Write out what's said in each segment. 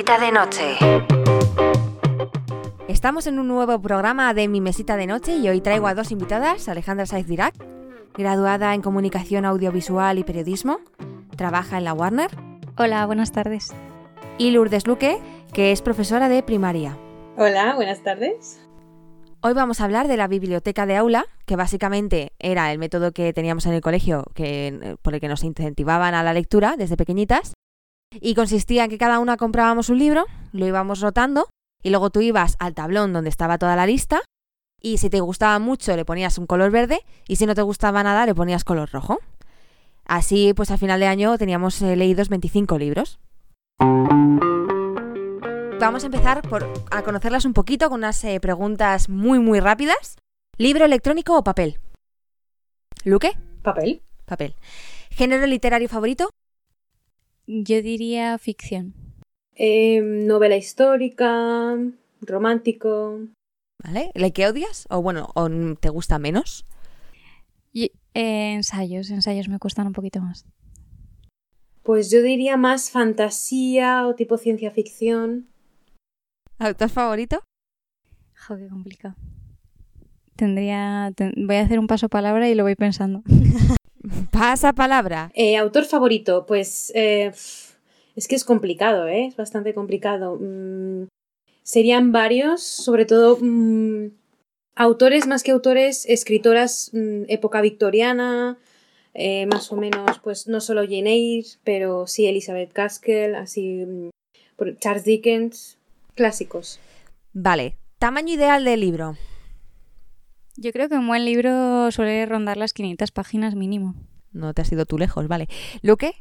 mesita de noche. Estamos en un nuevo programa de Mi Mesita de Noche y hoy traigo a dos invitadas, Alejandra Saiz Dirac, graduada en Comunicación Audiovisual y Periodismo, trabaja en la Warner, Hola, buenas tardes. y Lourdes Luque, que es profesora de primaria. Hola, buenas tardes. Hoy vamos a hablar de la biblioteca de aula, que básicamente era el método que teníamos en el colegio que, por el que nos incentivaban a la lectura desde pequeñitas. Y consistía en que cada una comprábamos un libro, lo íbamos rotando, y luego tú ibas al tablón donde estaba toda la lista, y si te gustaba mucho le ponías un color verde, y si no te gustaba nada le ponías color rojo. Así, pues al final de año teníamos eh, leídos 25 libros. Vamos a empezar por a conocerlas un poquito con unas eh, preguntas muy muy rápidas. ¿Libro electrónico o papel? ¿Luque? Papel. Papel. ¿Género literario favorito? Yo diría ficción. Eh, novela histórica, romántico. ¿Vale? ¿Le que odias? ¿O bueno, o te gusta menos? Y- eh, ensayos, ensayos me cuestan un poquito más. Pues yo diría más fantasía o tipo ciencia ficción. ¿Autor favorito? Jo, qué complicado. Tendría. ten- voy a hacer un paso palabra y lo voy pensando. Pasa palabra. Eh, autor favorito, pues eh, es que es complicado, ¿eh? Es bastante complicado. Mm, serían varios, sobre todo mm, autores más que autores, escritoras mm, época victoriana, eh, más o menos, pues no solo Jane Eyre, pero sí Elizabeth Gaskell, así Charles Dickens, clásicos. Vale. ¿Tamaño ideal del libro? Yo creo que un buen libro suele rondar las 500 páginas mínimo. No te has ido tú lejos, vale. ¿Luque?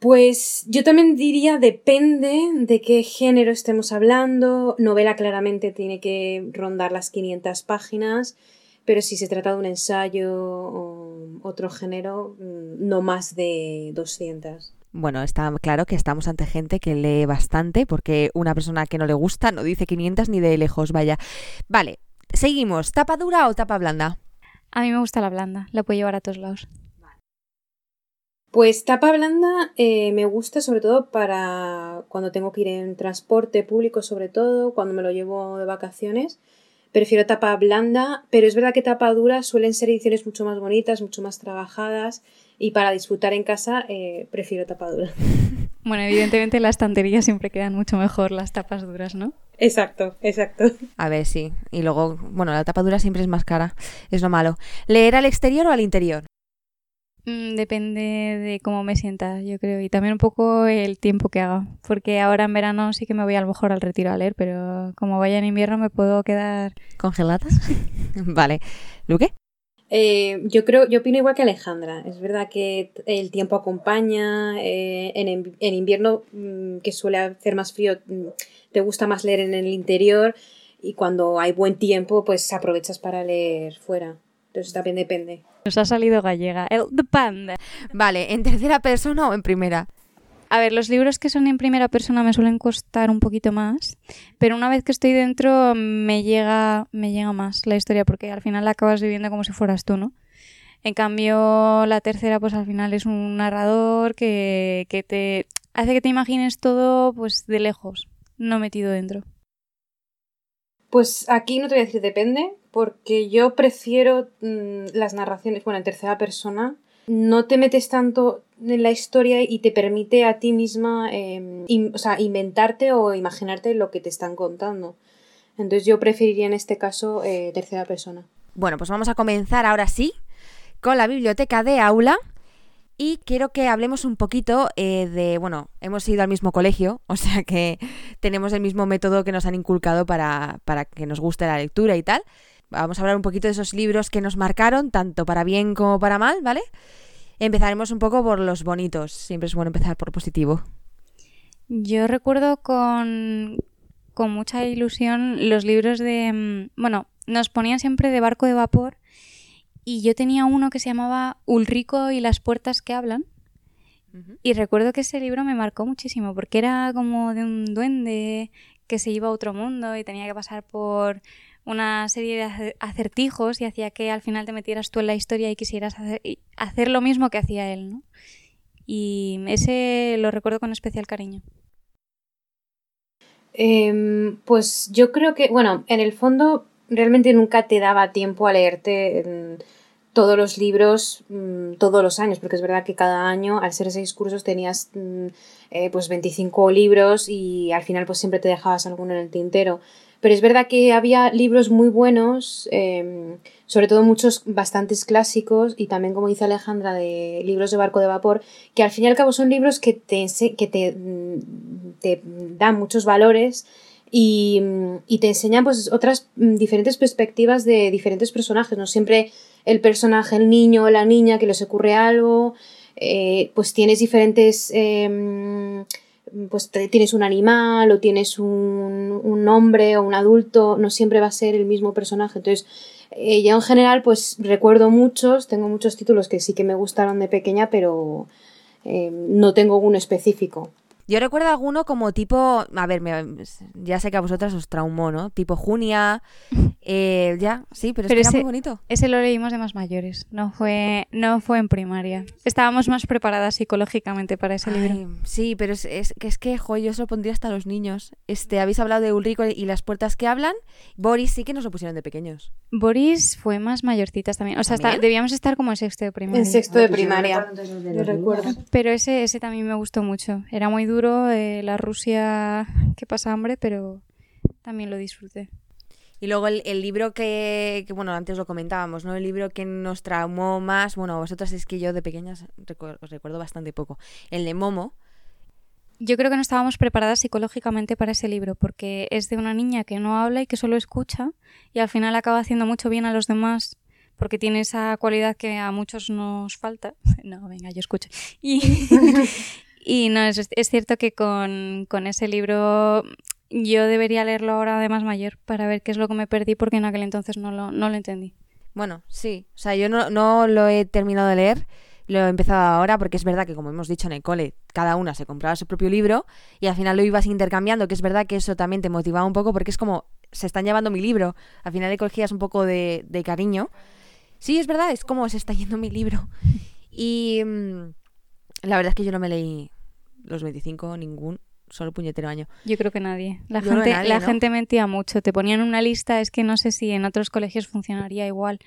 Pues yo también diría depende de qué género estemos hablando. Novela claramente tiene que rondar las 500 páginas, pero si se trata de un ensayo o otro género, mm, no más de 200. Bueno, está claro que estamos ante gente que lee bastante, porque una persona que no le gusta no dice 500 ni de lejos, vaya. Vale, seguimos. ¿Tapa dura o tapa blanda? A mí me gusta la blanda, la puedo llevar a todos lados. Pues tapa blanda eh, me gusta sobre todo para cuando tengo que ir en transporte público, sobre todo cuando me lo llevo de vacaciones. Prefiero tapa blanda, pero es verdad que tapa dura suelen ser ediciones mucho más bonitas, mucho más trabajadas y para disfrutar en casa eh, prefiero tapa dura. Bueno, evidentemente en la estantería siempre quedan mucho mejor las tapas duras, ¿no? Exacto, exacto. A ver, sí. Y luego, bueno, la tapa dura siempre es más cara. Es lo malo. ¿Leer al exterior o al interior? Mm, depende de cómo me sienta, yo creo, y también un poco el tiempo que haga, porque ahora en verano sí que me voy a lo mejor al retiro a leer, pero como vaya en invierno me puedo quedar... ¿Congeladas? vale. ¿Luque? Eh, yo creo, yo opino igual que Alejandra. Es verdad que el tiempo acompaña. eh, en, en- en invierno, mm, que suele hacer más frío, mm, te gusta más leer en el interior. Y cuando hay buen tiempo, pues aprovechas para leer fuera. Entonces también depende. Nos ha salido gallega, el The Panda. Vale, ¿en tercera persona o en primera? A ver, los libros que son en primera persona me suelen costar un poquito más, pero una vez que estoy dentro me llega, me llega más la historia, porque al final la acabas viviendo como si fueras tú, ¿no? En cambio, la tercera, pues al final es un narrador que, que te hace que te imagines todo pues de lejos, no metido dentro. Pues aquí no te voy a decir depende, porque yo prefiero mm, las narraciones, bueno, en tercera persona. No te metes tanto en la historia y te permite a ti misma in- o sea, inventarte o imaginarte lo que te están contando. Entonces yo preferiría en este caso eh, tercera persona. Bueno, pues vamos a comenzar ahora sí con la biblioteca de aula. Y quiero que hablemos un poquito eh, de, bueno, hemos ido al mismo colegio, o sea que tenemos el mismo método que nos han inculcado para, para que nos guste la lectura y tal. Vamos a hablar un poquito de esos libros que nos marcaron, tanto para bien como para mal, ¿vale? Empezaremos un poco por los bonitos, siempre es bueno empezar por positivo. Yo recuerdo con, con mucha ilusión los libros de... mm, Bueno, nos ponían siempre de barco de vapor y yo tenía uno que se llamaba Ulrico y las puertas que hablan. Y recuerdo que ese libro me marcó muchísimo porque era como de un duende que se iba a otro mundo y tenía que pasar por una serie de ace- acertijos y hacía que al final te metieras tú en la historia y quisieras hacer, lo mismo que hacía él, ¿no? Y ese lo recuerdo con especial cariño. Em, pues yo creo que, bueno, en el fondo realmente nunca te daba tiempo a leerte mm, todos los libros mm, todos los años, porque es verdad que cada año, al ser seis cursos, tenías mm, eh, pues 25 libros y al final pues siempre te dejabas alguno en el tintero. Pero es verdad que había libros muy buenos, em, sobre todo muchos bastantes clásicos y también, como dice Alejandra, de libros de barco de vapor, que al fin y al cabo son libros que te, que te, mm, te dan muchos valores y, y, te enseñan pues otras mm, diferentes perspectivas de diferentes personajes, no siempre el personaje, el niño o la niña que les ocurre algo, eh, pues tienes diferentes eh, pues tienes un animal o tienes un, un, hombre o un adulto, no siempre va a ser el mismo personaje. Entonces, eh, yo en general, pues recuerdo muchos, tengo muchos títulos que sí que me gustaron de pequeña, pero eh, no tengo uno específico. Yo recuerdo alguno como tipo, a ver, ya sé que a vosotras os traumó, ¿no? Tipo Junia, eh, ya, sí, pero, es que ese, era muy bonito. Ese lo leímos de más mayores, no fue, no fue en primaria. Estábamos más preparadas psicológicamente para ese libro. Sí, pero es, es, es que, jo, yo se lo pondría hasta a los niños. Este, habéis hablado de Ulrico y las puertas que hablan. Boris sí que nos lo pusieron de pequeños. Boris fue más mayorcitas también. O sea, hasta, debíamos estar como en sexto de primaria. En sexto de primaria, yo recuerdo. Pero ese, ese también me gustó mucho. Era muy duro, eh, la Rusia que pasa hambre, pero también lo disfruté. Y luego el, libro que, que, bueno, antes lo comentábamos, ¿no? El libro que nos traumó más, bueno, vosotras es que yo de pequeñas os recuerdo bastante poco. El de Momo. Yo creo que no estábamos preparadas psicológicamente para ese libro, porque es de una niña que no habla y que solo escucha, y al final acaba haciendo mucho bien a los demás porque tiene esa cualidad que a muchos nos falta. No, venga, yo escucho. Y, y no, es, es cierto que con, con, ese libro yo debería leerlo ahora de más mayor para ver qué es lo que me perdí porque en aquel entonces no lo, no lo entendí. Bueno, sí, o sea, yo no, no lo he terminado de leer, lo he empezado ahora porque es verdad que como hemos dicho en el cole, cada una se compraba su propio libro y al final lo ibas intercambiando, que es verdad que eso también te motivaba un poco porque es como, se están llevando mi libro, al final le cogías un poco de, de cariño. Sí, es verdad, es como se está yendo mi libro. Y mmm, la verdad es que yo no me leí los 25, ningún solo puñetero año. Yo creo que nadie. La, Yo gente, nadie, la ¿no? gente mentía mucho. Te ponían una lista, es que no sé si en otros colegios funcionaría igual,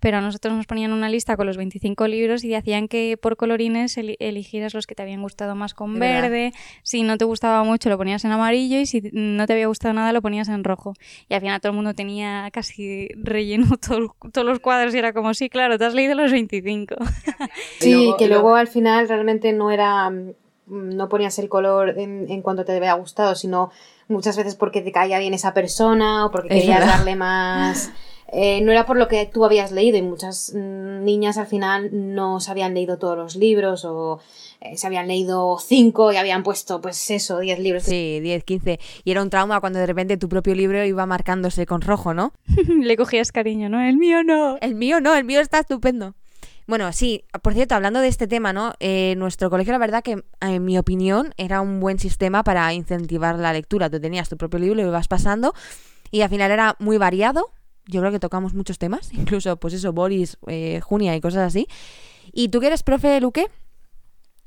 pero a nosotros nos ponían una lista con los 25 libros y hacían que por colorines el eligieras los que te habían gustado más con verde. Si no te gustaba mucho lo ponías en amarillo y si no te había gustado nada lo ponías en rojo. Y al final todo el mundo tenía casi relleno todo, todos los cuadros y era como, sí, claro, te has leído los 25. Sí, que luego al final realmente no era no ponías el color en, en cuanto te había gustado, sino muchas veces porque te caía bien esa persona o porque querías darle más... Eh, no era por lo que tú habías leído y muchas mm, niñas al final no se habían leído todos los libros o eh, se habían leído cinco y habían puesto pues eso, diez libros. Sí, diez, quince. Y era un trauma cuando de repente tu propio libro iba marcándose con rojo, ¿no? Le cogías cariño, ¿no? El mío no. El mío no, el mío está estupendo. Bueno, sí, por cierto, hablando de este tema, ¿no? Eh, nuestro colegio, la verdad que, en mi opinión, era un buen sistema para incentivar la lectura. Tú tenías tu propio libro y lo ibas pasando y al final era muy variado. Yo creo que tocamos muchos temas, incluso, pues eso, Boris, eh, Junia y cosas así. ¿Y tú que eres profe, Luque?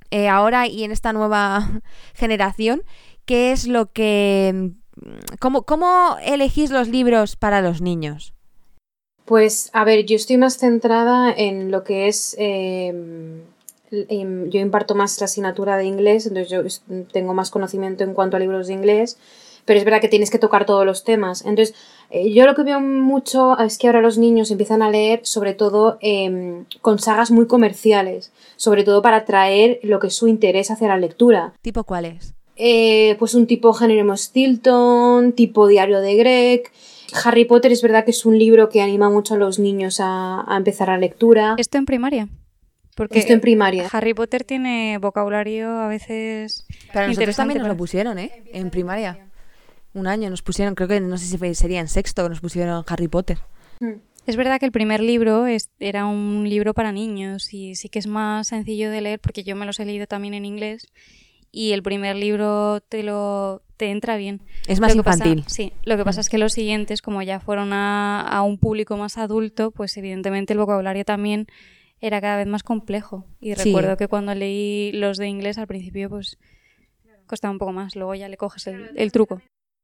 Eh, ahora y en esta nueva generación, ¿qué es lo que... ¿Cómo, ¿Cómo elegís los libros para los niños? Pues a ver, yo estoy más centrada en lo que es... Eh, yo imparto más la asignatura de inglés, entonces yo tengo más conocimiento en cuanto a libros de inglés, pero es verdad que tienes que tocar todos los temas. Entonces, eh, yo lo que veo mucho es que ahora los niños empiezan a leer sobre todo eh, con sagas muy comerciales, sobre todo para atraer lo que es su interés hacia la lectura. ¿Tipo cuáles? Eh, pues un tipo Género Stilton, tipo Diario de Greg... Harry Potter es verdad que es un libro que anima mucho a los niños a, a empezar la lectura. Esto en primaria. Porque Esto en primaria. Harry Potter tiene vocabulario a veces. Pero nosotros también nos lo pusieron, ¿eh? En primaria. Un año nos pusieron, creo que no sé si sería en sexto que nos pusieron Harry Potter. Mm. Es verdad que el primer libro es, era un libro para niños y sí que es más sencillo de leer porque yo me los he leído también en inglés y el primer libro te lo te entra bien. Es más lo infantil. Pasa, sí, lo que pasa es que los siguientes, como ya fueron a, a, un público más adulto, pues evidentemente el vocabulario también era cada vez más complejo. Y sí. recuerdo que cuando leí los de inglés al principio, pues costaba un poco más, luego ya le coges el, el truco.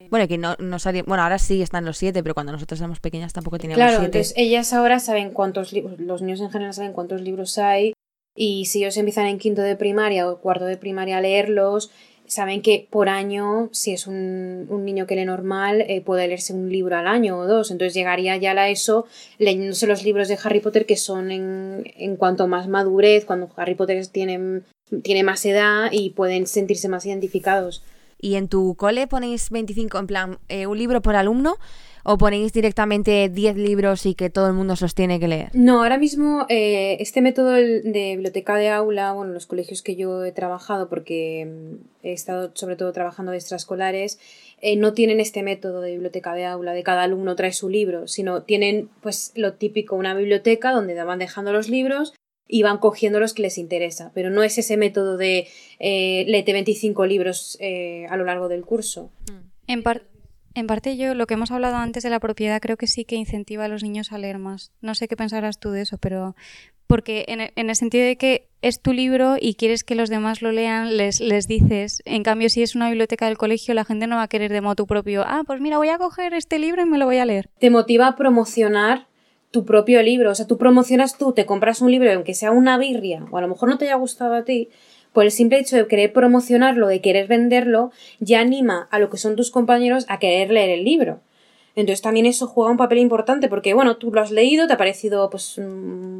Bueno, que no, no salía, bueno, ahora sí están los siete, pero cuando nosotros éramos pequeñas tampoco teníamos Claro, siete. entonces ellas ahora saben cuántos libros, los niños en general saben cuántos libros hay y si ellos empiezan en quinto de primaria o cuarto de primaria a leerlos, saben que por año, si es un, un niño que lee normal, eh, puede leerse un libro al año o dos. Entonces llegaría ya a ESO leyéndose los libros de Harry Potter que son en, en cuanto más madurez, cuando Harry Potter tiene, tiene más edad y pueden sentirse más identificados. ¿Y en tu cole ponéis 25, en plan, eh, un libro por alumno? ¿O ponéis directamente 10 libros y que todo el mundo sostiene que leer? No, ahora mismo eh, este método de biblioteca de aula, bueno, los colegios que yo he trabajado, porque mm, he estado sobre todo trabajando de extraescolares, eh, no tienen este método de biblioteca de aula, de cada alumno trae su libro, sino tienen pues lo típico, una biblioteca donde van dejando los libros y van cogiendo los que les interesa, pero no es ese método de eh, léete 25 libros eh, a lo largo del curso. En, par- en parte yo, lo que hemos hablado antes de la propiedad, creo que sí que incentiva a los niños a leer más. No sé qué pensarás tú de eso, pero porque en en el sentido de que es tu libro y quieres que los demás lo lean, les, les dices. En cambio, si es una biblioteca del colegio, la gente no va a querer de modo propio. Ah, pues mira, voy a coger este libro y me lo voy a leer. te motiva a promocionar tu propio libro. O sea, tú promocionas tú, te compras un libro, aunque sea una birria, o a lo mejor no te haya gustado a ti, por el simple hecho de querer promocionarlo, de querer venderlo, ya anima a lo que son tus compañeros a querer leer el libro. Entonces también eso juega un papel importante porque, bueno, tú lo has leído, te ha parecido pues mm,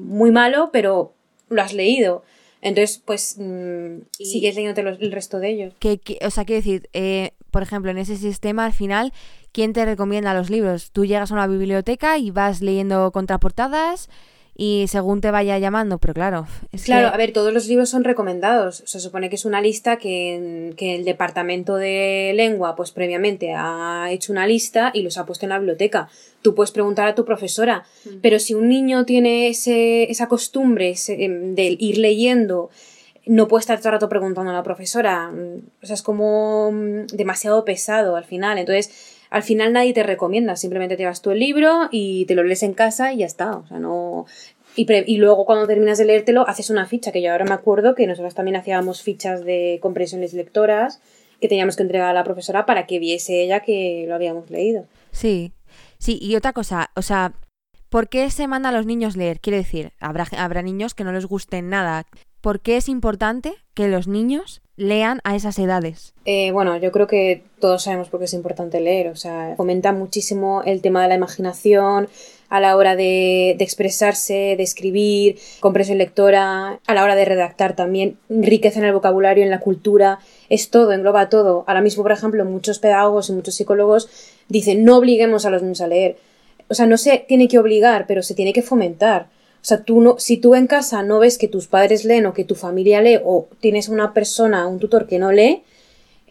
muy malo, pero lo has leído. Entonces, pues mm, Y- sigues leyéndote los- el resto de ellos. Que, que- o sea, quiero decir, eh, por ejemplo, en ese sistema, al final, ¿quién te recomienda los libros? Tú llegas a una biblioteca y vas leyendo contraportadas y según te vaya llamando, pero claro, es Claro, que... a ver, todos los libros son recomendados. Se supone que es una lista que, que el departamento de lengua, pues previamente ha hecho una lista y los ha puesto en la biblioteca. Tú puedes preguntar a tu profesora, pero si un niño tiene ese, esa costumbre ese, em, de ir leyendo, no puede estar todo el rato preguntando a la profesora. Mm, O sea, es como mm, demasiado pesado al final. Entonces, al final nadie te recomienda. Simplemente te vas tú el libro y te lo lees en casa y ya está. O sea, no. Y, luego cuando terminas de leértelo, haces una ficha, que yo ahora me acuerdo que nosotros también hacíamos fichas de comprensiones lectoras que teníamos que entregar a la profesora para que viese ella que lo habíamos leído. Sí, sí, y otra cosa, o sea, ¿por qué se manda a los niños leer? Quiero decir, habrá, habrá niños que no les gusten nada. ¿Por qué es importante que los niños lean a esas edades? Eh, bueno, yo creo que todos sabemos por qué es importante leer, o sea, fomenta muchísimo el tema de la imaginación a la hora de, expresarse, de escribir, comprensión lectora, a la hora de redactar también, riqueza en el vocabulario, en la cultura, es todo, engloba todo. Ahora mismo, por ejemplo, muchos pedagogos y muchos psicólogos dicen no obliguemos a los niños a leer. O sea, no se tiene que obligar, pero se tiene que fomentar. O sea, tú no, si tú en casa no ves que tus padres leen o que tu familia lee o tienes una persona, un tutor que no lee,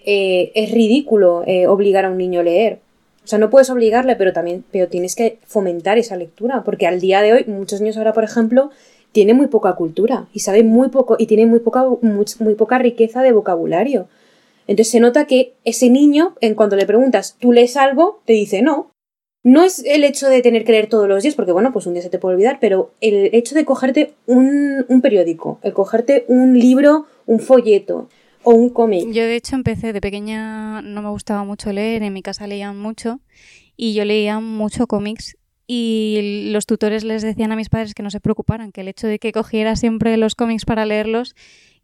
eh, es ridículo eh, obligar a un niño a leer. O sea, no puedes obligarle, pero también pero tienes que fomentar esa lectura, porque al día de hoy muchos niños ahora, por ejemplo, tienen muy poca cultura y saben muy poco y tienen muy poca muy, muy poca riqueza de vocabulario. Entonces se nota que ese niño, en cuanto le preguntas, ¿tú lees algo? te dice no. No es el hecho de tener que leer todos los días, porque bueno, pues un día se te puede olvidar, pero el hecho de cogerte un, un periódico, el cogerte un libro, un folleto o un cómic. Yo de hecho empecé de pequeña, no me gustaba mucho leer, en mi casa leían mucho y yo leía mucho cómics y los tutores les decían a mis padres que no se preocuparan, que el hecho de que cogiera siempre los cómics para leerlos,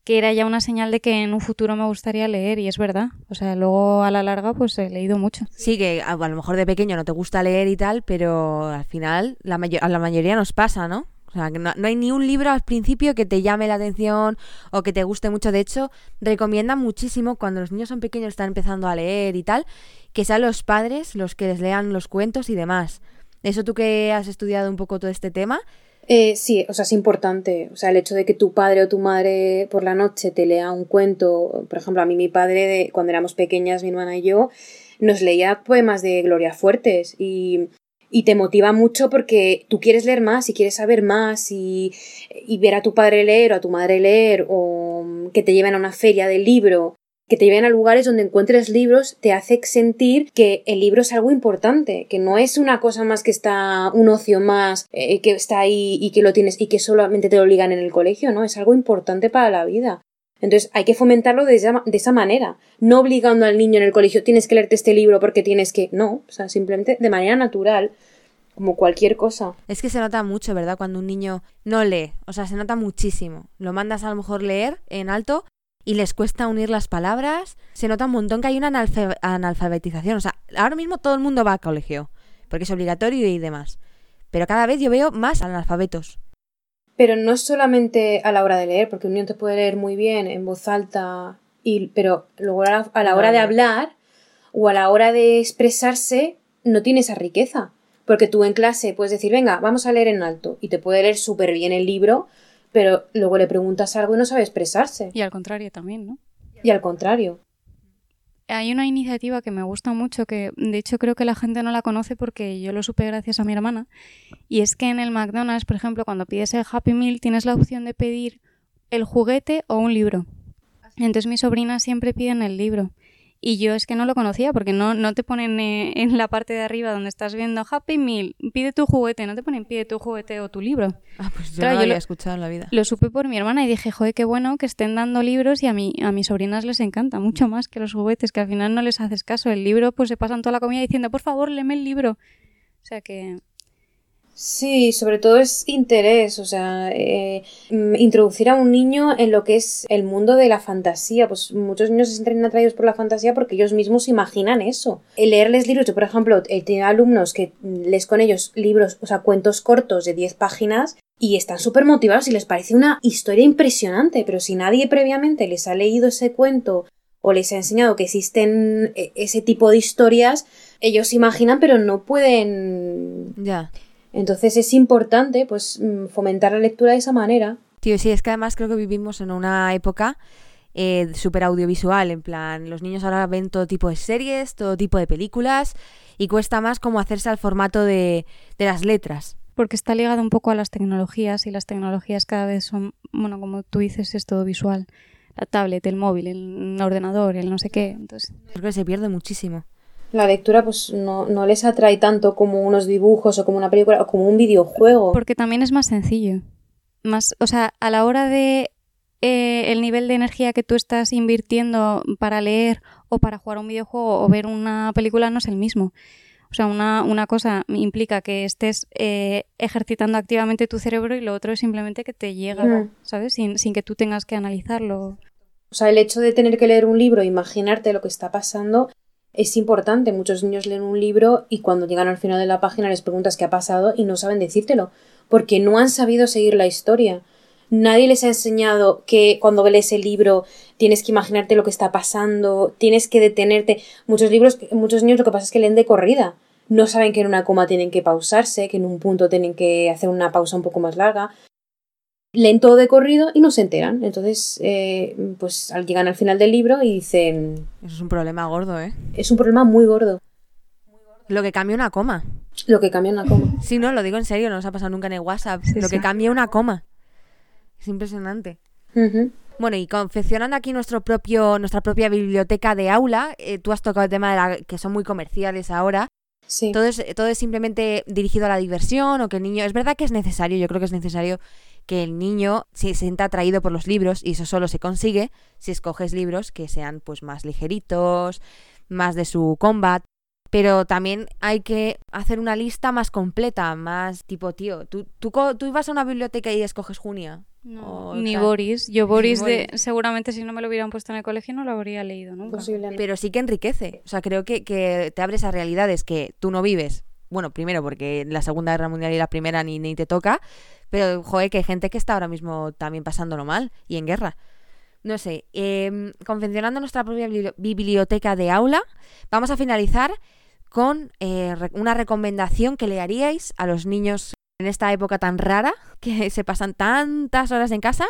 que era ya una señal de que en un futuro me gustaría leer y es verdad. O sea, luego a la larga pues he leído mucho. Sí, que a, lo mejor de pequeño no te gusta leer y tal, pero al final la a la mayoría nos pasa, ¿no? O sea, que no, no hay ni un libro al principio que te llame la atención o que te guste mucho. De hecho, recomiendan muchísimo cuando los niños son pequeños, están empezando a leer y tal, que sean los padres los que les lean los cuentos y demás. Eso tú que has estudiado un poco todo este tema, Eh, sí, o sea, es importante. O sea, el hecho de que tu padre o tu madre por la noche te lea un cuento. Por ejemplo, a mí mi padre, de, cuando éramos pequeñas, mi hermana y yo, nos leía poemas de Gloria Fuertes y, y te motiva mucho porque tú quieres leer más y quieres saber más y, y ver a tu padre leer o a tu madre leer o que te lleven a una feria del libro que te lleven a lugares donde encuentres libros te hace sentir que el libro es algo importante, que no es una cosa más que está, un ocio más, eh, que está ahí y que lo tienes y que solamente te lo obligan en el colegio, ¿no? Es algo importante para la vida. Entonces hay que fomentarlo de esa, de esa manera, no obligando al niño en el colegio, tienes que leerte este libro porque tienes que... No, o sea, simplemente de manera natural, como cualquier cosa. Es que se nota mucho, ¿verdad? Cuando un niño no lee, o sea, se nota muchísimo. Lo mandas a lo mejor leer en alto y les cuesta unir las palabras. Se nota un montón que hay una analfabetización. O sea, ahora mismo todo el mundo va al colegio, porque es obligatorio y demás. Pero cada vez yo veo más analfabetos. Pero no solamente a la hora de leer, porque un niño te puede leer muy bien en voz alta, y, pero luego a la, a la hora de hablar o a la hora de expresarse no tiene esa riqueza. Porque tú en clase puedes decir, venga, vamos a leer en alto, y te puede leer súper bien el libro, pero luego le preguntas algo y no sabe expresarse. Y al contrario también, ¿no? Y al contrario. Hay una iniciativa que me gusta mucho, que de hecho creo que la gente no la conoce porque yo lo supe gracias a mi hermana, y es que en el McDonald's, por ejemplo, cuando pides el Happy Meal, tienes la opción de pedir el juguete o un libro. Entonces mis sobrinas siempre piden el libro. Y yo es que no lo conocía porque no, no te ponen eh, en la parte de arriba donde estás viendo Happy Meal, pide tu juguete, no te ponen pide tu juguete o tu libro. Ah, pues yo Claro, no lo había lo- escuchado en la vida. Lo supe por mi hermana y dije, joder, qué bueno que estén dando libros y a, mí, a mis sobrinas les encanta mucho más que los juguetes, que al final no les haces caso. El libro, pues se pasan toda la comida diciendo, por favor, léeme el libro. O sea que Sí, sobre todo es interés, o sea, eh, mm, introducir a un niño en lo que es el mundo de la fantasía. Pues muchos niños se sienten atraídos por la fantasía porque ellos mismos imaginan eso. El leerles libros, yo por ejemplo, he tenido alumnos que lees con ellos libros, o sea, cuentos cortos de 10 páginas y están súper motivados y les parece una historia impresionante, pero si nadie previamente les ha leído ese cuento o les ha enseñado que existen eh, ese tipo de historias, ellos imaginan pero no pueden Ya. Entonces es importante pues mm, fomentar la lectura de esa manera. Tío, sí, es que además creo que vivimos en una época eh, súper audiovisual, en plan, los niños ahora ven todo tipo de series, todo tipo de películas, y cuesta más como hacerse al formato de, de las letras. porque está ligado un poco a las tecnologías y las tecnologías cada vez son, bueno, como tú dices, es todo visual. La tablet, el móvil, el ordenador, el no sé qué. Entonces, Creo que se pierde muchísimo. La lectura pues no, no les atrae tanto como unos dibujos o como una película o como un videojuego. Porque también es más sencillo. Más, o sea, a la hora de eh, el nivel de energía que tú estás invirtiendo para leer o para jugar a un videojuego o ver una película no es el mismo. O sea, una, una cosa implica que estés eh, ejercitando activamente tu cerebro y lo otro es simplemente que te llega, Mm. ¿sabes? Sin, sin que tú tengas que analizarlo. O sea, el hecho de tener que leer un libro e imaginarte lo que está pasando es importante. Muchos niños leen un libro y cuando llegan al final de la página les preguntas qué ha pasado y no saben decírtelo, porque no han sabido seguir la historia. Nadie les ha enseñado que cuando lees el libro tienes que imaginarte lo que está pasando, tienes que detenerte. Muchos libros, muchos niños lo que pasa es que leen de corrida. No saben que en una coma tienen que pausarse, que en un punto tienen que hacer una pausa un poco más larga. Leen todo de corrido y no se enteran. Entonces, eh, pues al- llegan al final del libro y dicen, Eso es un problema gordo, ¿eh? es un problema muy gordo Lo que cambia una coma. lo que cambia una coma. Sí, no, lo digo en serio, no nos ha pasado nunca en el WhatsApp. Sí, lo que cambia una coma. Es impresionante. Bueno, y confeccionando aquí nuestro propio, nuestra propia biblioteca de aula, eh, tú has tocado el tema de la, que son muy comerciales ahora. Sí. Todo es, todo es simplemente dirigido a la diversión o que el niño... Es verdad que es necesario, yo creo que es necesario que el niño se sienta atraído por los libros y eso solo se consigue si escoges libros que sean pues más ligeritos, más de su combat. Pero también hay que hacer una lista más completa, más tipo, tío, tú, tú, ibas a una biblioteca y escoges Junia. O Ni tal. Boris. Yo Boris, de, Boris. seguramente si no me lo hubieran puesto en el colegio no lo habría leído nunca. Posiblemente. Pero sí que enriquece. O sea, creo que, que te abres a realidades que tú no vives. Bueno, primero porque la Segunda Guerra Mundial y la Primera ni, ni te toca. Pero, joder, que hay gente que está ahora mismo también pasándolo mal y en guerra. No sé, em, confeccionando nuestra propia bibli- biblioteca de aula, vamos a finalizar con eh, una recomendación que le haríais a los niños en esta época tan rara, que se pasan tantas horas en casa.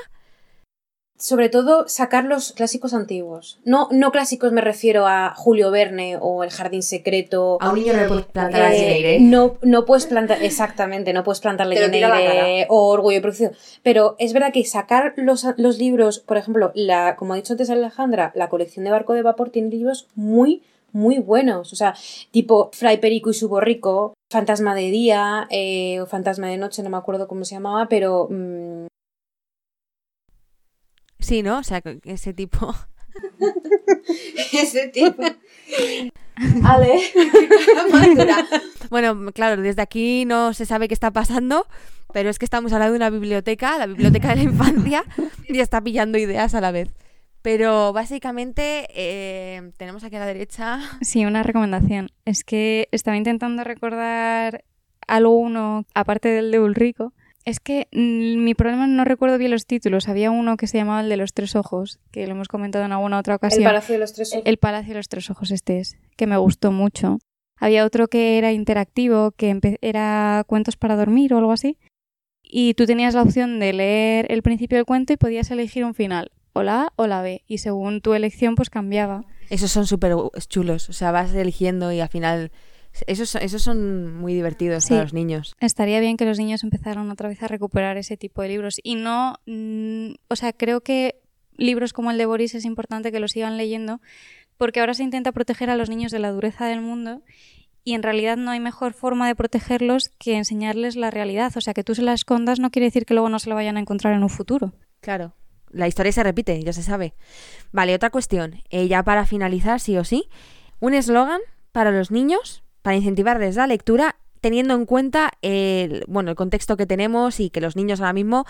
Sobre todo sacar los clásicos antiguos. No, no clásicos me refiero a Julio Verne o El Jardín Secreto. A un niño no le puedes plantar Eh, Eyre. no, no puedes plantar, exactamente, no puedes plantarle o Orgullo y Prejuicio. Pero es verdad que sacar los, los libros, por ejemplo, la, como ha dicho antes Alejandra, la colección de Barco de Vapor tiene libros muy, muy buenos. O sea, tipo Fray Perico y su borrico, Fantasma de Día, eh, o Fantasma de Noche, no me acuerdo cómo se llamaba, pero mm, Sí, ¿no? O sea, que ese tipo. Ese tipo. Ale. Bueno, claro, desde aquí no se sabe qué está pasando, pero es que estamos hablando de una biblioteca, la biblioteca de la infancia, y está pillando ideas a la vez. Pero básicamente eh, tenemos aquí a la derecha. Sí, una recomendación. Es que estaba intentando recordar alguno, aparte del de Ulrico. Es que mm, mi problema no recuerdo bien los títulos. Había uno que se llamaba el de los tres ojos, que lo hemos comentado en alguna otra El ocasión. Palacio de los Tres Ojos. El Palacio de los Tres Ojos, este es, que me gustó mucho. Había otro que era interactivo, que era cuentos para dormir o algo así. Y tú tenías la opción de leer el principio del cuento y podías elegir un final, o la A o la B. Y según tu elección, pues cambiaba. Esos son súper chulos, o sea, vas eligiendo y al final... Esos, son- esos son muy divertidos Sí. para los niños. Estaría bien que los niños empezaran otra vez a recuperar ese tipo de libros. Y no, mm, o sea, creo que libros como el de Boris es importante que los sigan leyendo, porque ahora se intenta proteger a los niños de la dureza del mundo y en realidad no hay mejor forma de protegerlos que enseñarles la realidad. O sea, que tú se la escondas no quiere decir que luego no se la vayan a encontrar en un futuro. Claro. La historia se repite, ya se sabe. Vale, otra cuestión. Eh, ya para finalizar, sí o sí, un eslogan para los niños, para incentivarles la lectura, teniendo en cuenta el, bueno, el contexto que tenemos y que los niños ahora mismo,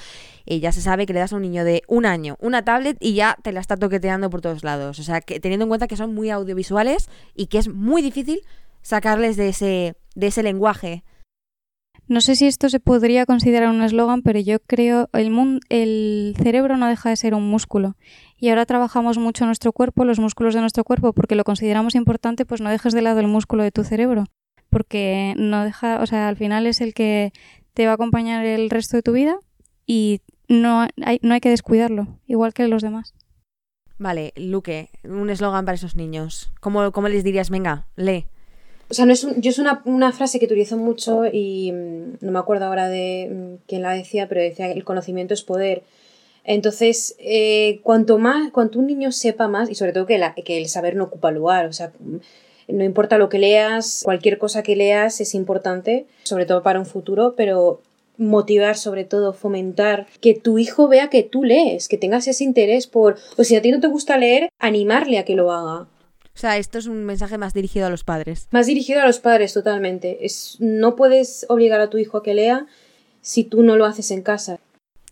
eh, ya se sabe que le das a un niño de un año una tablet y ya te la está toqueteando por todos lados. O sea, que teniendo en cuenta que son muy audiovisuales y que es muy difícil sacarles de ese, de ese lenguaje. No sé si esto se podría considerar un eslogan, pero yo creo el mun- el cerebro no deja de ser un músculo. Y ahora trabajamos mucho nuestro cuerpo, los músculos de nuestro cuerpo, porque lo consideramos importante, pues no dejes de lado el músculo de tu cerebro, porque no deja, o sea, al final es el que te va a acompañar el resto de tu vida y no hay, no hay que descuidarlo, igual que los demás. Vale, Luque, un eslogan para esos niños. ¿Cómo, cómo les dirías, venga, lee? O sea, no es un- yo es una, una frase que utilizo mucho y mm, no me acuerdo ahora de mm, quién la decía, pero decía el conocimiento es poder. Entonces, eh, cuanto más, cuanto un niño sepa más, y sobre todo que, la- que el saber no ocupa lugar, o sea, no importa lo que leas, cualquier cosa que leas es importante, sobre todo para un futuro, pero motivar sobre todo, fomentar que tu hijo vea que tú lees, que tengas ese interés por, o si a ti no te gusta leer, animarle a que lo haga. O sea, esto es un mensaje más dirigido a los padres. Más dirigido a los padres totalmente. Es, no puedes obligar a tu hijo a que lea si tú no lo haces en casa.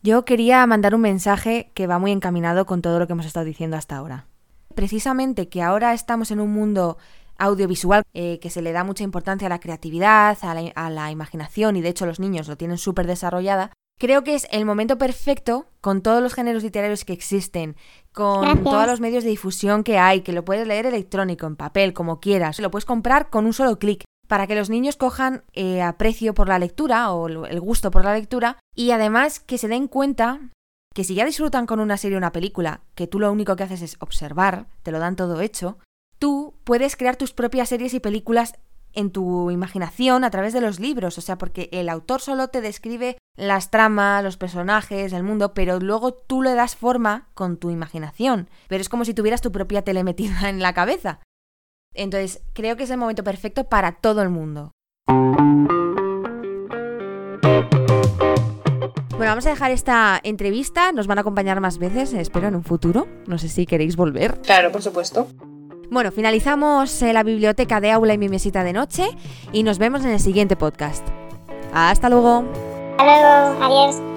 Yo quería mandar un mensaje que va muy encaminado con todo lo que hemos estado diciendo hasta ahora. Precisamente que ahora estamos en un mundo audiovisual eh, que se le da mucha importancia a la creatividad, a la, a la imaginación y de hecho los niños lo tienen súper desarrollada. Creo que es el momento perfecto con todos los géneros literarios que existen, con Gracias. todos los medios de difusión que hay, que lo puedes leer electrónico, en papel, como quieras, lo puedes comprar con un solo clic para que los niños cojan eh, aprecio por la lectura o el gusto por la lectura y además que se den cuenta que si ya disfrutan con una serie o una película, que tú lo único que haces es observar, te lo dan todo hecho, tú puedes crear tus propias series y películas en tu imaginación a través de los libros, o sea, porque el autor solo te describe las tramas, los personajes, el mundo, pero luego tú le das forma con tu imaginación, pero es como si tuvieras tu propia tele metida en la cabeza. Entonces, creo que es el momento perfecto para todo el mundo. Bueno, vamos a dejar esta entrevista. Nos van a acompañar más veces, espero, en un futuro. No sé si queréis volver. Claro, por supuesto. Bueno, finalizamos eh, la biblioteca de aula y mi mesita de noche y nos vemos en el siguiente podcast. Hasta luego. Hasta luego, adiós.